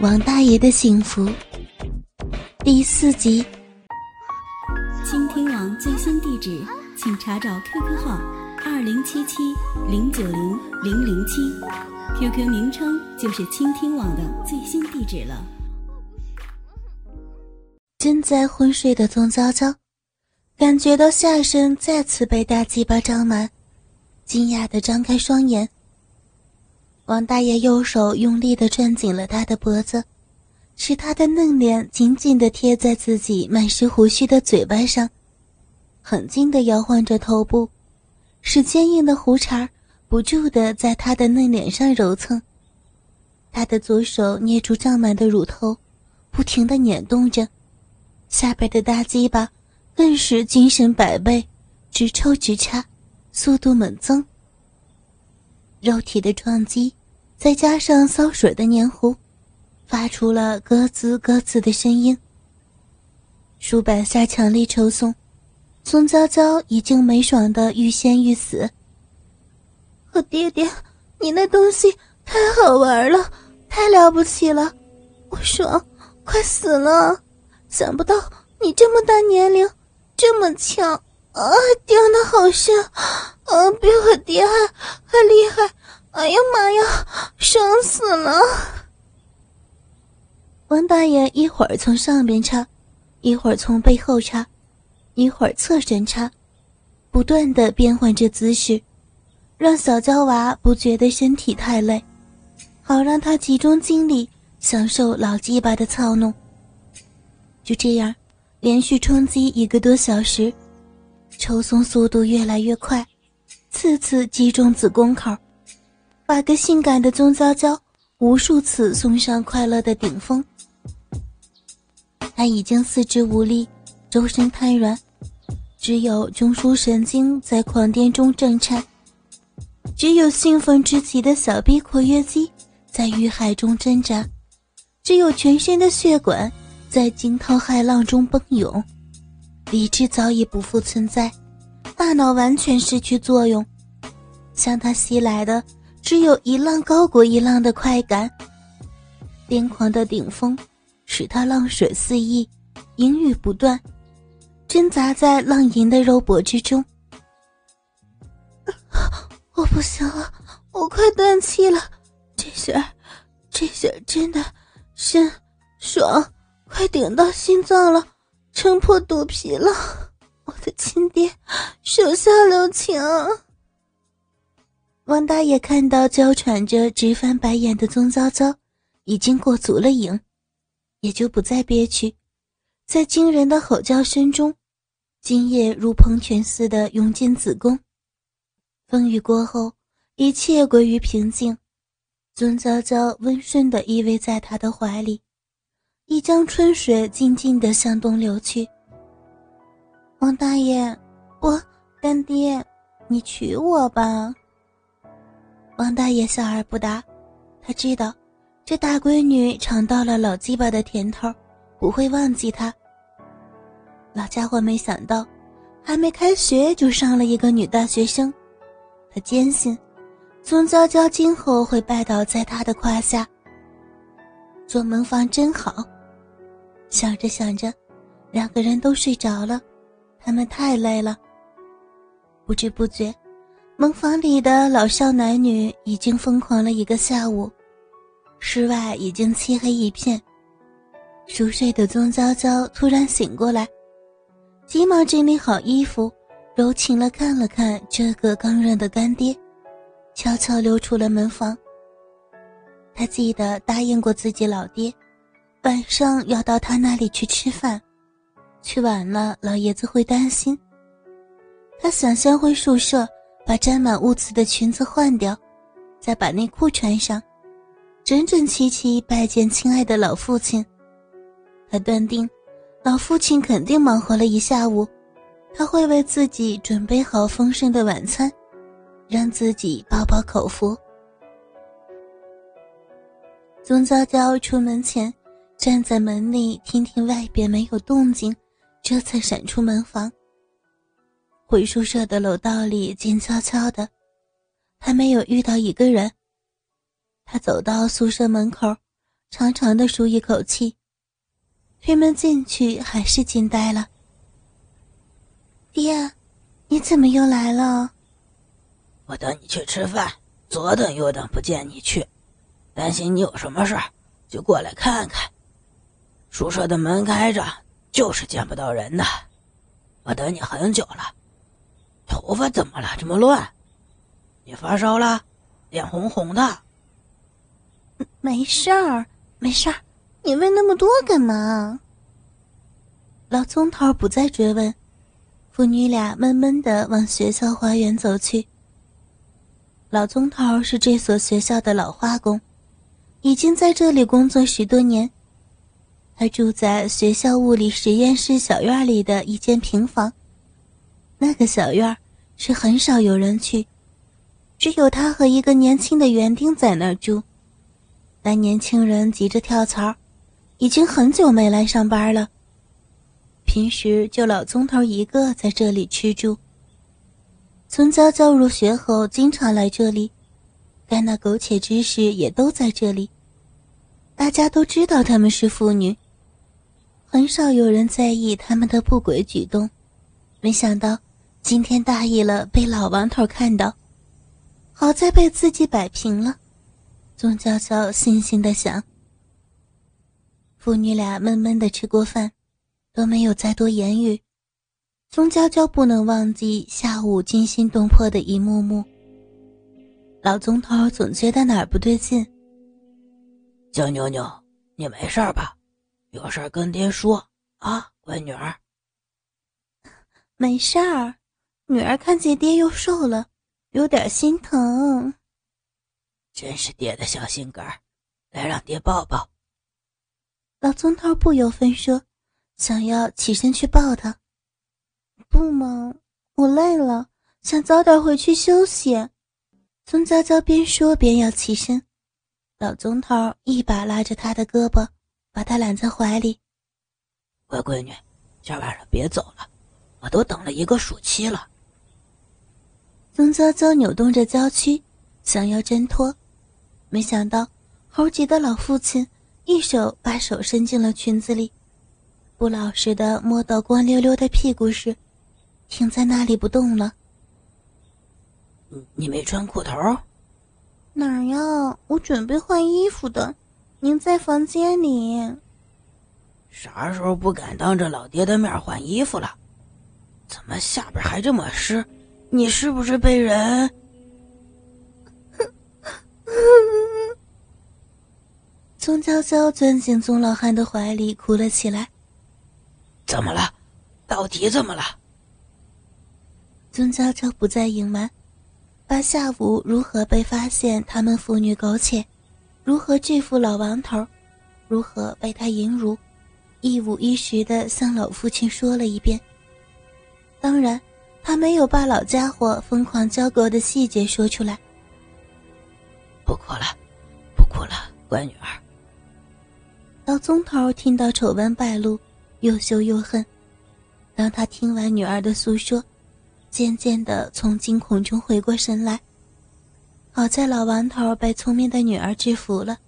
王大爷的幸福第四集。倾听网最新地址，请查找 QQ 号二零七七零九零零零七，QQ 名称就是倾听网的最新地址了。正在昏睡的宗昭昭，感觉到下身再次被大鸡巴张满，惊讶的张开双眼。王大爷右手用力的攥紧了他的脖子，使他的嫩脸紧紧的贴在自己满是胡须的嘴巴上，狠劲的摇晃着头部，使坚硬的胡茬不住的在他的嫩脸上揉蹭。他的左手捏住胀满的乳头，不停的捻动着，下边的大鸡巴更是精神百倍，直抽直插，速度猛增。肉体的撞击。再加上骚水的黏糊，发出了咯吱咯吱的声音。数百下强力抽送，宋娇娇已经没爽的欲仙欲死。我爹爹，你那东西太好玩了，太了不起了，我爽，快死了！想不到你这么大年龄，这么强啊，顶的好深，啊，比我爹还还厉害。哎呀妈呀，爽死了！王大爷一会儿从上边插，一会儿从背后插，一会儿侧身插，不断的变换着姿势，让小娇娃不觉得身体太累，好让他集中精力享受老鸡巴的操弄。就这样，连续冲击一个多小时，抽松速度越来越快，次次击中子宫口。把个性感的宗娇娇无数次送上快乐的顶峰，他已经四肢无力，周身瘫软，只有中枢神经在狂癫中震颤，只有兴奋之极的小臂括约肌在欲海中挣扎，只有全身的血管在惊涛骇浪中奔涌，理智早已不复存在，大脑完全失去作用，向他袭来的。只有一浪高过一浪的快感，癫狂的顶峰使他浪水四溢，淫语不断，挣扎在浪吟的肉搏之中。我不行了，我快断气了，这下，这下真的深爽，快顶到心脏了，撑破肚皮了，我的亲爹，手下留情。王大爷看到娇喘着、直翻白眼的宗昭昭，已经过足了瘾，也就不再憋屈，在惊人的吼叫声中，精液如喷泉似的涌进子宫。风雨过后，一切归于平静。宗娇娇温顺地依偎在他的怀里，一江春水静静地向东流去。王大爷，我干爹，你娶我吧。王大爷笑而不答，他知道，这大闺女尝到了老鸡巴的甜头，不会忘记他。老家伙没想到，还没开学就上了一个女大学生，他坚信，宗娇娇今后会拜倒在他的胯下。做门房真好，想着想着，两个人都睡着了，他们太累了。不知不觉。门房里的老少男女已经疯狂了一个下午，室外已经漆黑一片。熟睡的宗娇娇突然醒过来，急忙整理好衣服，柔情了看了看这个刚认的干爹，悄悄溜出了门房。他记得答应过自己老爹，晚上要到他那里去吃饭，去晚了老爷子会担心。他想先回宿舍。把沾满污渍的裙子换掉，再把内裤穿上，整整齐齐拜见亲爱的老父亲。他断定，老父亲肯定忙活了一下午，他会为自己准备好丰盛的晚餐，让自己饱饱口福。宗娇娇出门前，站在门里听听外边没有动静，这才闪出门房。回宿舍的楼道里静悄悄的，还没有遇到一个人。他走到宿舍门口，长长的舒一口气。推门进去，还是惊呆了。爹，你怎么又来了？我等你去吃饭，左等右等不见你去，担心你有什么事儿，就过来看看。宿舍的门开着，就是见不到人的。我等你很久了，头发怎么了这么乱？你发烧了，脸红红的。没事儿，没事儿。你问那么多干嘛？老宗头不再追问，父女俩闷闷的往学校花园走去。老宗头是这所学校的老化工，已经在这里工作十多年。他住在学校物理实验室小院里的一间平房，那个小院是很少有人去，只有他和一个年轻的园丁在那儿住。那年轻人急着跳槽。已经很久没来上班了。平时就老宗头一个在这里吃住。从娇娇入学后，经常来这里，该那苟且之事也都在这里。大家都知道他们是父女，很少有人在意他们的不轨举动。没想到今天大意了，被老王头看到，好在被自己摆平了。宗娇娇悻悻的想。父女俩闷闷的吃过饭，都没有再多言语。宗娇娇不能忘记下午惊心动魄的一幕幕。老宗头总觉得哪儿不对劲。娇妞妞，你没事吧？有事跟爹说啊，乖女儿。没事儿，女儿看见爹又瘦了，有点心疼。真是爹的小心肝儿，来让爹抱抱。老宗头不由分说，想要起身去抱他。不嘛，我累了，想早点回去休息。宗娇娇边说边要起身，老宗头一把拉着她的胳膊，把她揽在怀里。乖闺女，今晚上别走了，我都等了一个暑期了。宗娇娇扭动着娇躯，想要挣脱，没想到猴急的老父亲。一手把手伸进了裙子里，不老实的摸到光溜溜的屁股时，停在那里不动了。你没穿裤头？哪儿呀？我准备换衣服的。您在房间里。啥时候不敢当着老爹的面换衣服了？怎么下边还这么湿？你是不是被人？宗娇娇钻进宗老汉的怀里，哭了起来。怎么了？到底怎么了？宗娇娇不再隐瞒，把下午如何被发现他们父女苟且，如何拒负老王头，如何被他淫辱，一五一十的向老父亲说了一遍。当然，他没有把老家伙疯狂交媾的细节说出来。不哭了，不哭了，乖女儿。老宗头听到丑闻败露，又羞又恨。当他听完女儿的诉说，渐渐的从惊恐中回过神来。好在老王头被聪明的女儿制服了，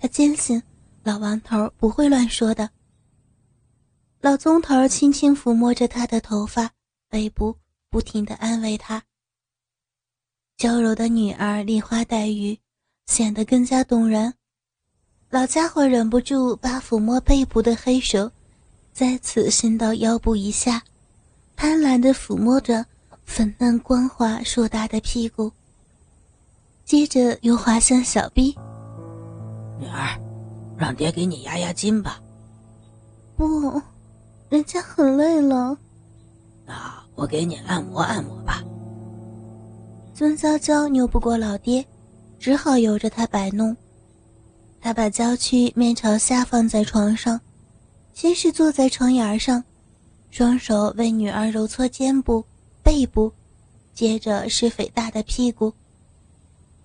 他坚信老王头不会乱说的。老宗头轻轻抚摸着他的头发、背部，不停的安慰她。娇柔的女儿梨花带雨，显得更加动人。老家伙忍不住把抚摸背部的黑手再次伸到腰部以下，贪婪地抚摸着粉嫩光滑硕大的屁股，接着又滑向小臂。女儿，让爹给你压压惊吧。不，人家很累了。那我给你按摩按摩吧。孙娇娇拗不过老爹，只好由着他摆弄。他把娇躯面朝下放在床上，先是坐在床沿上，双手为女儿揉搓肩部、背部，接着是肥大的屁股。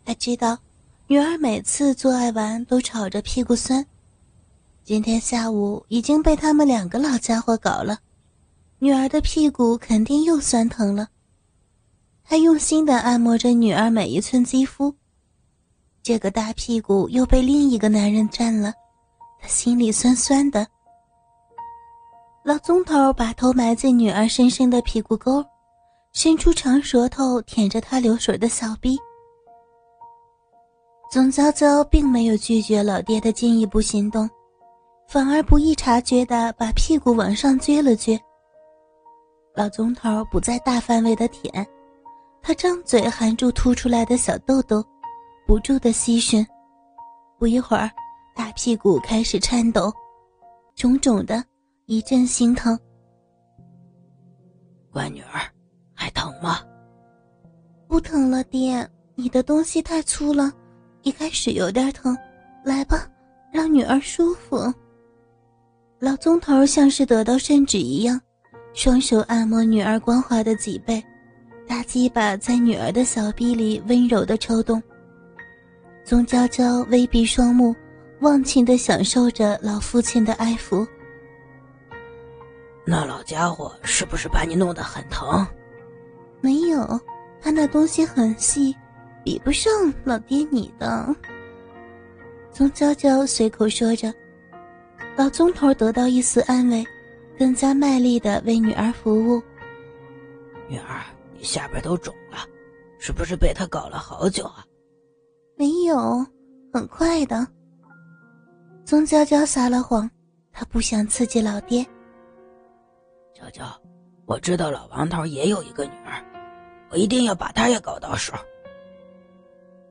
他知道，女儿每次做爱完都吵着屁股酸，今天下午已经被他们两个老家伙搞了，女儿的屁股肯定又酸疼了。他用心地按摩着女儿每一寸肌肤。这个大屁股又被另一个男人占了，他心里酸酸的。老宗头把头埋在女儿深深的屁股沟，伸出长舌头舔着她流水的小臂。宗娇娇并没有拒绝老爹的进一步行动，反而不易察觉的把屁股往上撅了撅。老宗头不再大范围的舔，他张嘴含住凸出来的小豆豆，不住的吸吮。不一会儿，大屁股开始颤抖，肿肿的。一阵心疼，乖女儿，还疼吗？不疼了，爹。你的东西太粗了，一开始有点疼。来吧，让女儿舒服。老宗头像是得到圣旨一样，双手按摩女儿光滑的脊背，大鸡巴在女儿的小臂里温柔的抽动。宗娇娇微闭双目，忘情的享受着老父亲的爱抚。那老家伙是不是把你弄得很疼？没有，他那东西很细，比不上老爹你的。宗娇娇随口说着，老宗头得到一丝安慰，更加卖力的为女儿服务。女儿，你下边都肿了，是不是被他搞了好久啊？没有，很快的。宗娇娇撒了谎，她不想刺激老爹。娇娇，我知道老王头也有一个女儿，我一定要把她也搞到手。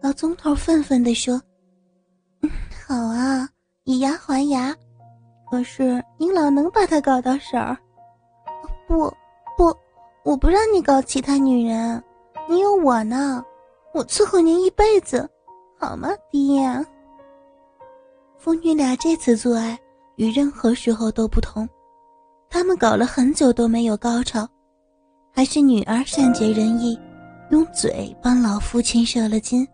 老宗头愤愤地说：“好啊，以牙还牙。可是你老能把她搞到手？不，不，我不让你搞其他女人，你有我呢，我伺候您一辈子，好吗，爹？”父女俩这次做爱与任何时候都不同。他们搞了很久都没有高潮，还是女儿善解人意，用嘴帮老父亲射了精。